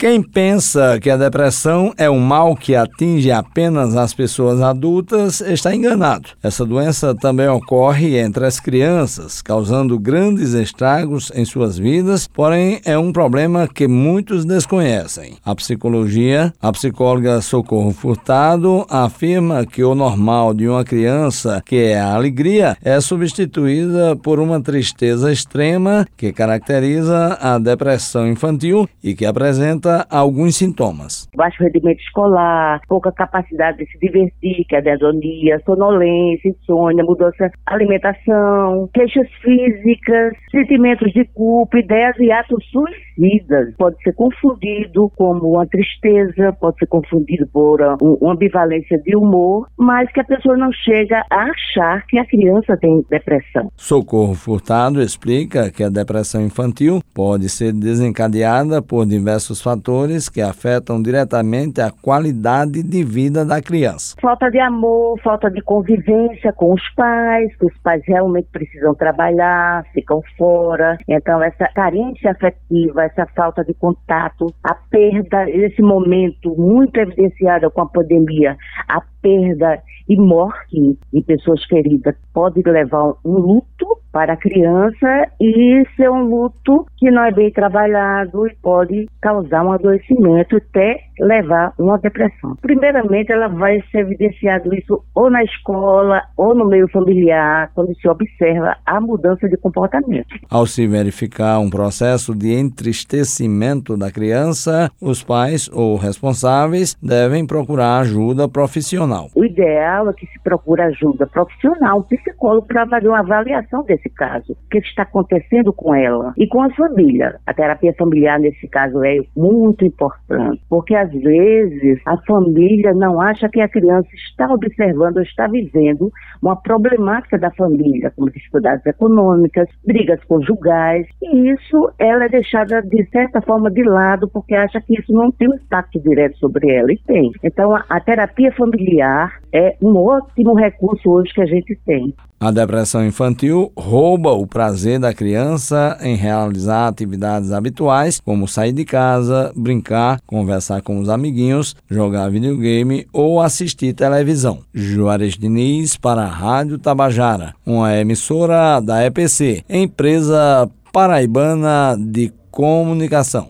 Quem pensa que a depressão é um mal que atinge apenas as pessoas adultas está enganado. Essa doença também ocorre entre as crianças, causando grandes estragos em suas vidas, porém é um problema que muitos desconhecem. A psicologia, a psicóloga Socorro Furtado, afirma que o normal de uma criança, que é a alegria, é substituída por uma tristeza extrema que caracteriza a depressão infantil e que apresenta apresenta alguns sintomas. Baixo rendimento escolar, pouca capacidade de se divertir, que é a desonia, sonolência, insônia, mudança alimentação, queixas físicas, sentimentos de culpa, ideias e atos suicidas. Pode ser confundido como uma tristeza, pode ser confundido por uma ambivalência de humor, mas que a pessoa não chega a achar que a criança tem depressão. Socorro Furtado explica que a depressão infantil pode ser desencadeada por diversos fatores fatores que afetam diretamente a qualidade de vida da criança. Falta de amor, falta de convivência com os pais, que os pais realmente precisam trabalhar, ficam fora. Então, essa carência afetiva, essa falta de contato, a perda, esse momento muito evidenciado com a pandemia, a perda e morte de pessoas queridas pode levar um luto para a criança e ser um luto que não é bem trabalhado e pode causar um adoecimento até levar uma depressão. Primeiramente, ela vai ser evidenciado isso ou na escola ou no meio familiar, quando se observa a mudança de comportamento. Ao se verificar um processo de entristecimento da criança, os pais ou responsáveis devem procurar ajuda profissional. O ideal é que se procure ajuda profissional, um psicólogo, para fazer uma avaliação desse caso. O que está acontecendo com ela e com a família. A terapia familiar, nesse caso, é muito importante, porque às vezes a família não acha que a criança está observando ou está vivendo uma problemática da família, como dificuldades econômicas, brigas conjugais, e isso ela é deixada de certa forma de lado porque acha que isso não tem um impacto direto sobre ela, e tem. Então a, a terapia familiar é um ótimo recurso hoje que a gente tem. A depressão infantil rouba o prazer da criança em realizar atividades habituais, como sair de casa, brincar, conversar com os amiguinhos, jogar videogame ou assistir televisão. Juarez Diniz para a Rádio Tabajara, uma emissora da EPC, empresa paraibana de comunicação.